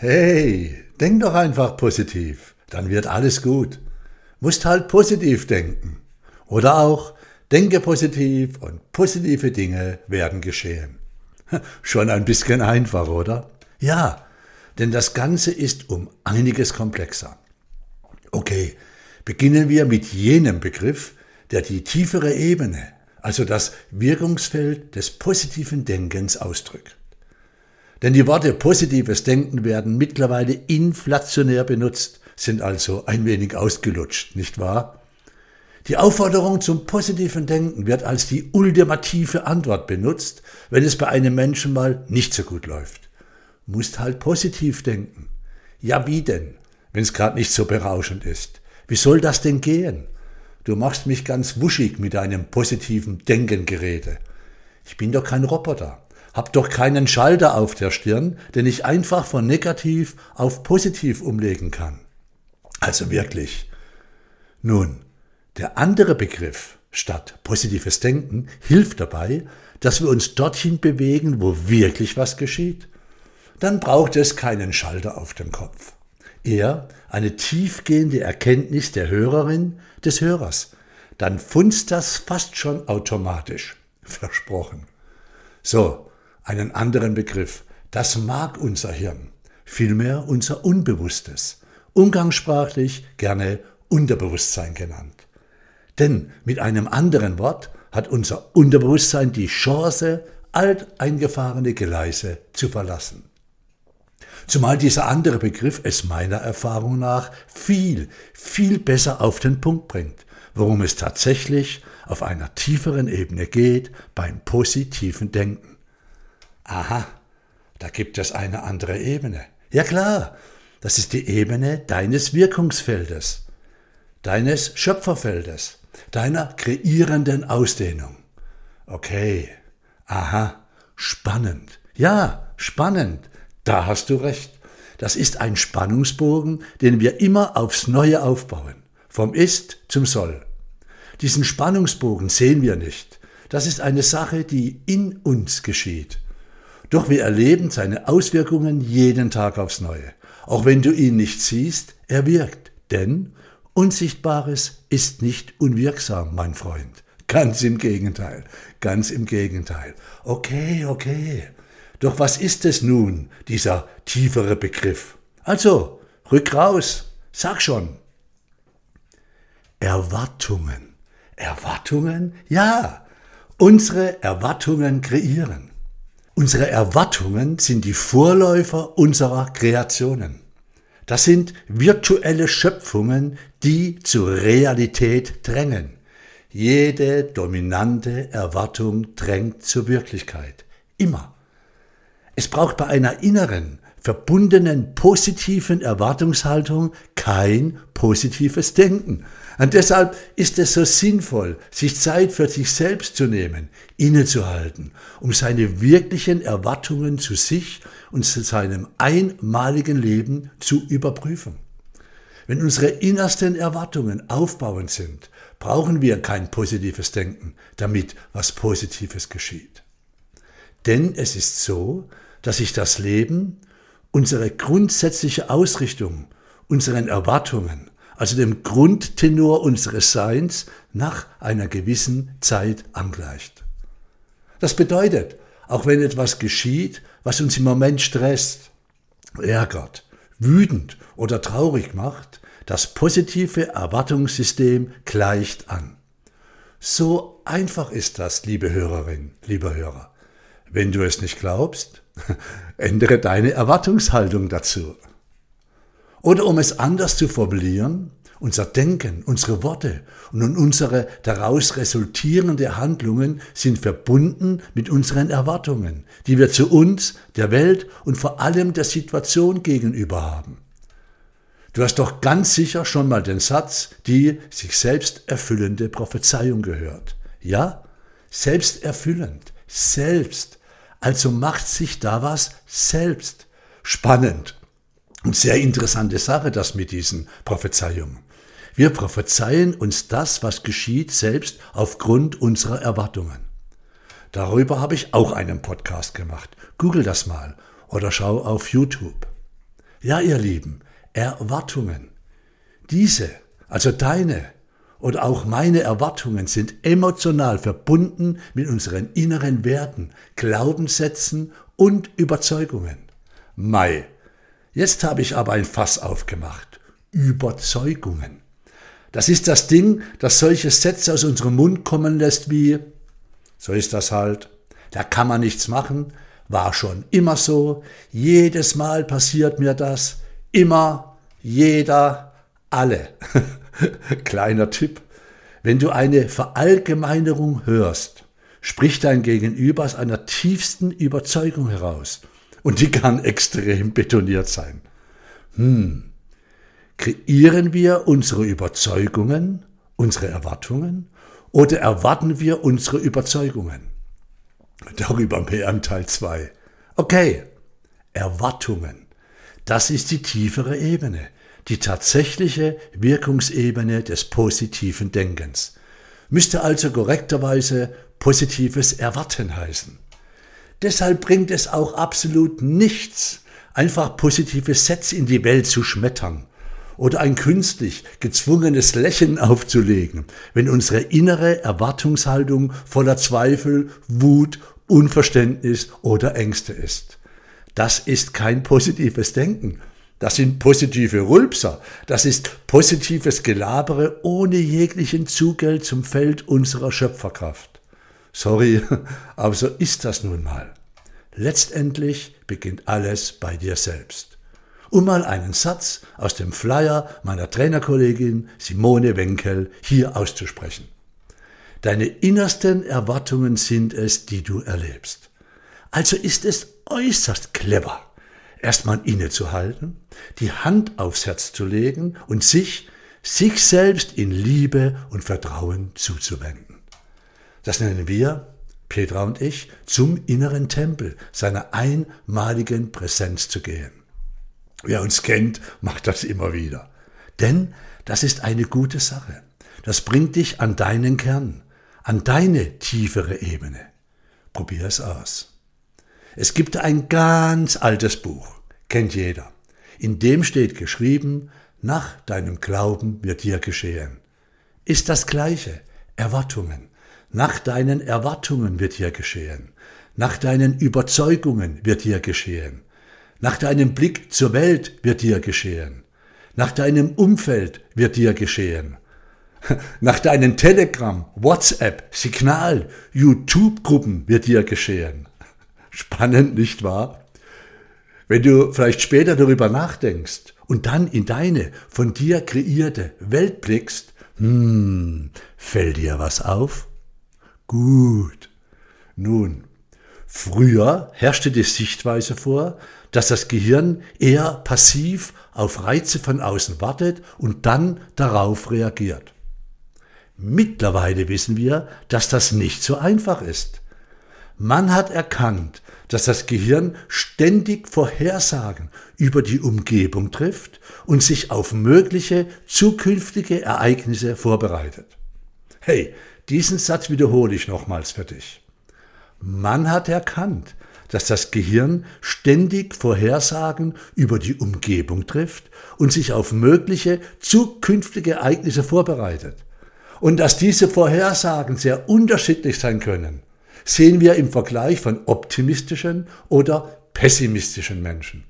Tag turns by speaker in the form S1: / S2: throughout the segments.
S1: Hey, denk doch einfach positiv, dann wird alles gut. Musst halt positiv denken. Oder auch, denke positiv und positive Dinge werden geschehen. Schon ein bisschen einfach, oder? Ja, denn das Ganze ist um einiges komplexer. Okay, beginnen wir mit jenem Begriff, der die tiefere Ebene, also das Wirkungsfeld des positiven Denkens ausdrückt. Denn die Worte positives Denken werden mittlerweile inflationär benutzt, sind also ein wenig ausgelutscht, nicht wahr? Die Aufforderung zum positiven Denken wird als die ultimative Antwort benutzt, wenn es bei einem Menschen mal nicht so gut läuft. Musst halt positiv denken. Ja, wie denn, wenn es gerade nicht so berauschend ist? Wie soll das denn gehen? Du machst mich ganz wuschig mit deinem positiven Denkengerede. Ich bin doch kein Roboter hab doch keinen Schalter auf der Stirn, den ich einfach von negativ auf positiv umlegen kann. Also wirklich. Nun, der andere Begriff statt positives Denken hilft dabei, dass wir uns dorthin bewegen, wo wirklich was geschieht. Dann braucht es keinen Schalter auf dem Kopf. Eher eine tiefgehende Erkenntnis der Hörerin, des Hörers. Dann funzt das fast schon automatisch. Versprochen. So, einen anderen Begriff. Das mag unser Hirn, vielmehr unser Unbewusstes, umgangssprachlich gerne Unterbewusstsein genannt. Denn mit einem anderen Wort hat unser Unterbewusstsein die Chance, alteingefahrene Geleise zu verlassen. Zumal dieser andere Begriff es meiner Erfahrung nach viel, viel besser auf den Punkt bringt, worum es tatsächlich auf einer tieferen Ebene geht beim positiven Denken. Aha, da gibt es eine andere Ebene. Ja klar, das ist die Ebene deines Wirkungsfeldes, deines Schöpferfeldes, deiner kreierenden Ausdehnung. Okay, aha, spannend. Ja, spannend. Da hast du recht. Das ist ein Spannungsbogen, den wir immer aufs Neue aufbauen. Vom Ist zum Soll. Diesen Spannungsbogen sehen wir nicht. Das ist eine Sache, die in uns geschieht. Doch wir erleben seine Auswirkungen jeden Tag aufs Neue. Auch wenn du ihn nicht siehst, er wirkt. Denn Unsichtbares ist nicht unwirksam, mein Freund. Ganz im Gegenteil, ganz im Gegenteil. Okay, okay. Doch was ist es nun, dieser tiefere Begriff? Also, rück raus, sag schon. Erwartungen. Erwartungen? Ja, unsere Erwartungen kreieren. Unsere Erwartungen sind die Vorläufer unserer Kreationen. Das sind virtuelle Schöpfungen, die zur Realität drängen. Jede dominante Erwartung drängt zur Wirklichkeit. Immer. Es braucht bei einer inneren, verbundenen positiven Erwartungshaltung kein positives Denken. Und deshalb ist es so sinnvoll, sich Zeit für sich selbst zu nehmen, innezuhalten, um seine wirklichen Erwartungen zu sich und zu seinem einmaligen Leben zu überprüfen. Wenn unsere innersten Erwartungen aufbauend sind, brauchen wir kein positives Denken, damit was Positives geschieht. Denn es ist so, dass sich das Leben, unsere grundsätzliche Ausrichtung, unseren Erwartungen, also dem Grundtenor unseres Seins, nach einer gewissen Zeit angleicht. Das bedeutet, auch wenn etwas geschieht, was uns im Moment stresst, ärgert, wütend oder traurig macht, das positive Erwartungssystem gleicht an. So einfach ist das, liebe Hörerin, lieber Hörer. Wenn du es nicht glaubst, ändere deine Erwartungshaltung dazu. Oder um es anders zu formulieren, unser Denken, unsere Worte und unsere daraus resultierende Handlungen sind verbunden mit unseren Erwartungen, die wir zu uns, der Welt und vor allem der Situation gegenüber haben. Du hast doch ganz sicher schon mal den Satz, die sich selbst erfüllende Prophezeiung gehört. Ja, selbsterfüllend, selbst. Also macht sich da was selbst. Spannend. Und sehr interessante Sache, das mit diesen Prophezeiungen. Wir prophezeien uns das, was geschieht, selbst aufgrund unserer Erwartungen. Darüber habe ich auch einen Podcast gemacht. Google das mal oder schau auf YouTube. Ja, ihr Lieben, Erwartungen. Diese, also deine oder auch meine Erwartungen sind emotional verbunden mit unseren inneren Werten, Glaubenssätzen und Überzeugungen. Mai. Jetzt habe ich aber ein Fass aufgemacht. Überzeugungen. Das ist das Ding, das solche Sätze aus unserem Mund kommen lässt wie, so ist das halt, da kann man nichts machen, war schon immer so, jedes Mal passiert mir das, immer, jeder, alle. Kleiner Tipp, wenn du eine Verallgemeinerung hörst, spricht dein Gegenüber aus einer tiefsten Überzeugung heraus. Und die kann extrem betoniert sein. Hm, Kreieren wir unsere Überzeugungen, unsere Erwartungen oder erwarten wir unsere Überzeugungen? Darüber mehr im Teil 2. Okay, Erwartungen. Das ist die tiefere Ebene, die tatsächliche Wirkungsebene des positiven Denkens. Müsste also korrekterweise positives Erwarten heißen. Deshalb bringt es auch absolut nichts, einfach positive Sätze in die Welt zu schmettern oder ein künstlich gezwungenes Lächeln aufzulegen, wenn unsere innere Erwartungshaltung voller Zweifel, Wut, Unverständnis oder Ängste ist. Das ist kein positives Denken. Das sind positive Rülpser. Das ist positives Gelabere ohne jeglichen Zugeld zum Feld unserer Schöpferkraft. Sorry, aber so ist das nun mal. Letztendlich beginnt alles bei dir selbst um mal einen Satz aus dem Flyer meiner Trainerkollegin Simone Wenkel hier auszusprechen. Deine innersten Erwartungen sind es, die du erlebst. Also ist es äußerst clever, erstmal innezuhalten, die Hand aufs Herz zu legen und sich, sich selbst in Liebe und Vertrauen zuzuwenden. Das nennen wir, Petra und ich, zum inneren Tempel seiner einmaligen Präsenz zu gehen. Wer uns kennt, macht das immer wieder. Denn das ist eine gute Sache. Das bringt dich an deinen Kern, an deine tiefere Ebene. Probier es aus. Es gibt ein ganz altes Buch, kennt jeder. In dem steht geschrieben, nach deinem Glauben wird dir geschehen. Ist das gleiche, Erwartungen. Nach deinen Erwartungen wird dir geschehen. Nach deinen Überzeugungen wird dir geschehen. Nach deinem Blick zur Welt wird dir geschehen. Nach deinem Umfeld wird dir geschehen. Nach deinen Telegram, WhatsApp, Signal, YouTube-Gruppen wird dir geschehen. Spannend, nicht wahr? Wenn du vielleicht später darüber nachdenkst und dann in deine von dir kreierte Welt blickst, hm, fällt dir was auf? Gut. Nun, früher herrschte die Sichtweise vor, dass das Gehirn eher passiv auf Reize von außen wartet und dann darauf reagiert. Mittlerweile wissen wir, dass das nicht so einfach ist. Man hat erkannt, dass das Gehirn ständig Vorhersagen über die Umgebung trifft und sich auf mögliche zukünftige Ereignisse vorbereitet. Hey, diesen Satz wiederhole ich nochmals für dich. Man hat erkannt, dass das Gehirn ständig Vorhersagen über die Umgebung trifft und sich auf mögliche zukünftige Ereignisse vorbereitet. Und dass diese Vorhersagen sehr unterschiedlich sein können, sehen wir im Vergleich von optimistischen oder pessimistischen Menschen.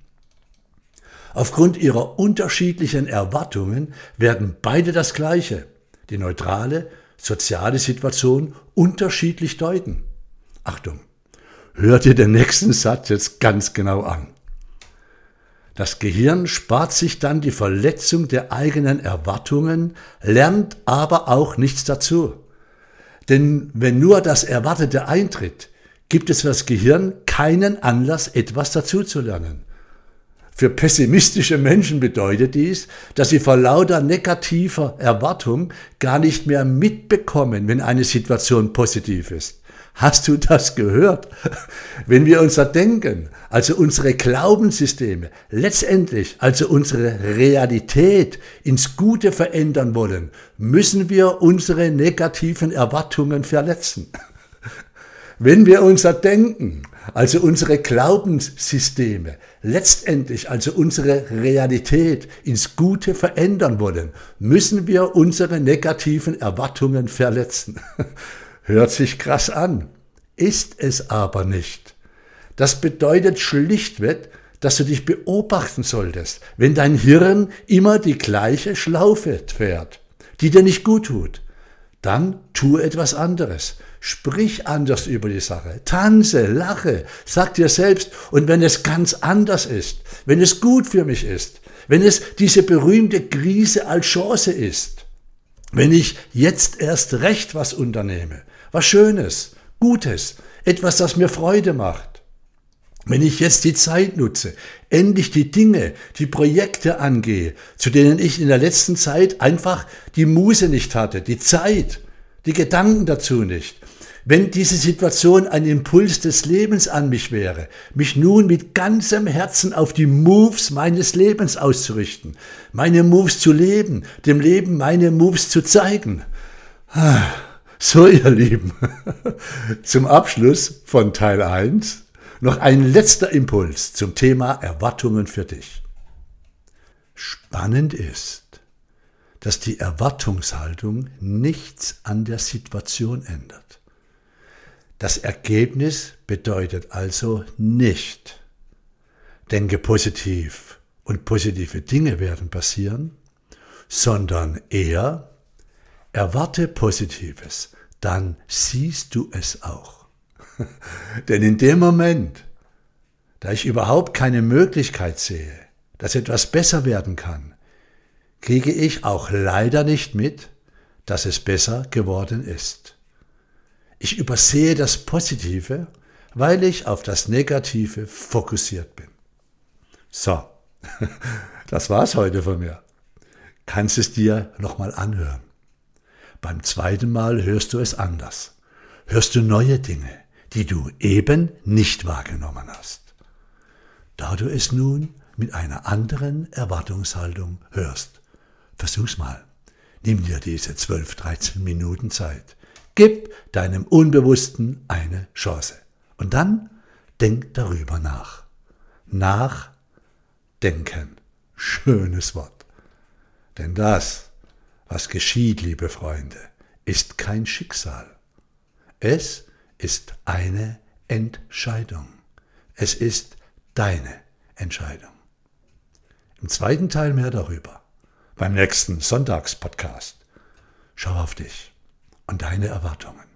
S1: Aufgrund ihrer unterschiedlichen Erwartungen werden beide das Gleiche, die neutrale, soziale Situation unterschiedlich deuten. Achtung! Hör dir den nächsten Satz jetzt ganz genau an. Das Gehirn spart sich dann die Verletzung der eigenen Erwartungen, lernt aber auch nichts dazu. Denn wenn nur das Erwartete eintritt, gibt es für das Gehirn keinen Anlass, etwas dazu zu lernen. Für pessimistische Menschen bedeutet dies, dass sie vor lauter negativer Erwartung gar nicht mehr mitbekommen, wenn eine Situation positiv ist. Hast du das gehört? Wenn wir unser Denken, also unsere Glaubenssysteme, letztendlich also unsere Realität ins Gute verändern wollen, müssen wir unsere negativen Erwartungen verletzen. Wenn wir unser Denken, also unsere Glaubenssysteme, letztendlich also unsere Realität ins Gute verändern wollen, müssen wir unsere negativen Erwartungen verletzen. Hört sich krass an, ist es aber nicht. Das bedeutet schlichtweg, dass du dich beobachten solltest, wenn dein Hirn immer die gleiche Schlaufe fährt, die dir nicht gut tut. Dann tu etwas anderes. Sprich anders über die Sache. Tanze, lache, sag dir selbst. Und wenn es ganz anders ist, wenn es gut für mich ist, wenn es diese berühmte Krise als Chance ist, wenn ich jetzt erst recht was unternehme, was Schönes, Gutes, etwas, das mir Freude macht, wenn ich jetzt die Zeit nutze, endlich die Dinge, die Projekte angehe, zu denen ich in der letzten Zeit einfach die Muse nicht hatte, die Zeit, die Gedanken dazu nicht. Wenn diese Situation ein Impuls des Lebens an mich wäre, mich nun mit ganzem Herzen auf die Moves meines Lebens auszurichten, meine Moves zu leben, dem Leben meine Moves zu zeigen. So, ihr Lieben, zum Abschluss von Teil 1 noch ein letzter Impuls zum Thema Erwartungen für dich. Spannend ist, dass die Erwartungshaltung nichts an der Situation ändert. Das Ergebnis bedeutet also nicht, denke positiv und positive Dinge werden passieren, sondern eher erwarte Positives, dann siehst du es auch. Denn in dem Moment, da ich überhaupt keine Möglichkeit sehe, dass etwas besser werden kann, kriege ich auch leider nicht mit, dass es besser geworden ist. Ich übersehe das Positive, weil ich auf das Negative fokussiert bin. So, das war's heute von mir. Kannst es dir nochmal anhören. Beim zweiten Mal hörst du es anders. Hörst du neue Dinge die du eben nicht wahrgenommen hast. Da du es nun mit einer anderen Erwartungshaltung hörst. Versuch's mal. Nimm dir diese 12, 13 Minuten Zeit. Gib deinem Unbewussten eine Chance. Und dann denk darüber nach. Nachdenken. Schönes Wort. Denn das, was geschieht, liebe Freunde, ist kein Schicksal. Es ist eine Entscheidung. Es ist deine Entscheidung. Im zweiten Teil mehr darüber. Beim nächsten Sonntagspodcast. Schau auf dich und deine Erwartungen.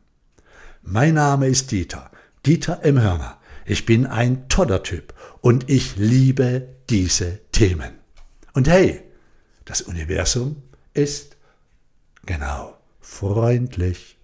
S1: Mein Name ist Dieter, Dieter M. Hörner. Ich bin ein toller Typ und ich liebe diese Themen. Und hey, das Universum ist genau freundlich.